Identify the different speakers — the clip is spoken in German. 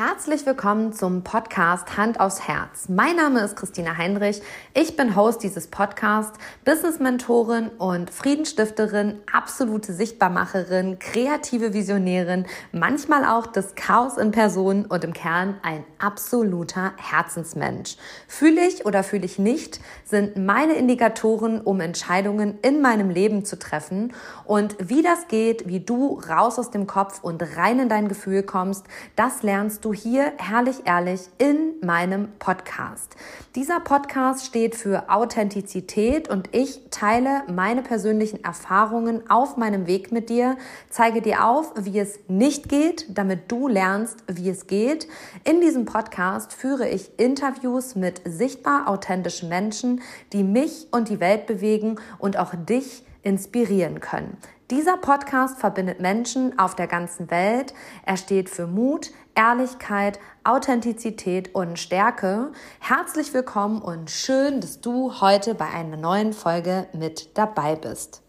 Speaker 1: Herzlich willkommen zum Podcast Hand aufs Herz. Mein Name ist Christina Heinrich. Ich bin Host dieses Podcasts, Business-Mentorin und Friedensstifterin, absolute Sichtbarmacherin, kreative Visionärin, manchmal auch das Chaos in Person und im Kern ein absoluter Herzensmensch. Fühle ich oder fühle ich nicht, sind meine Indikatoren, um Entscheidungen in meinem Leben zu treffen. Und wie das geht, wie du raus aus dem Kopf und rein in dein Gefühl kommst, das lernst du du hier herrlich ehrlich in meinem Podcast. Dieser Podcast steht für Authentizität und ich teile meine persönlichen Erfahrungen auf meinem Weg mit dir, zeige dir auf, wie es nicht geht, damit du lernst, wie es geht. In diesem Podcast führe ich Interviews mit sichtbar authentischen Menschen, die mich und die Welt bewegen und auch dich inspirieren können. Dieser Podcast verbindet Menschen auf der ganzen Welt. Er steht für Mut, Ehrlichkeit, Authentizität und Stärke. Herzlich willkommen und schön, dass du heute bei einer neuen Folge mit dabei bist.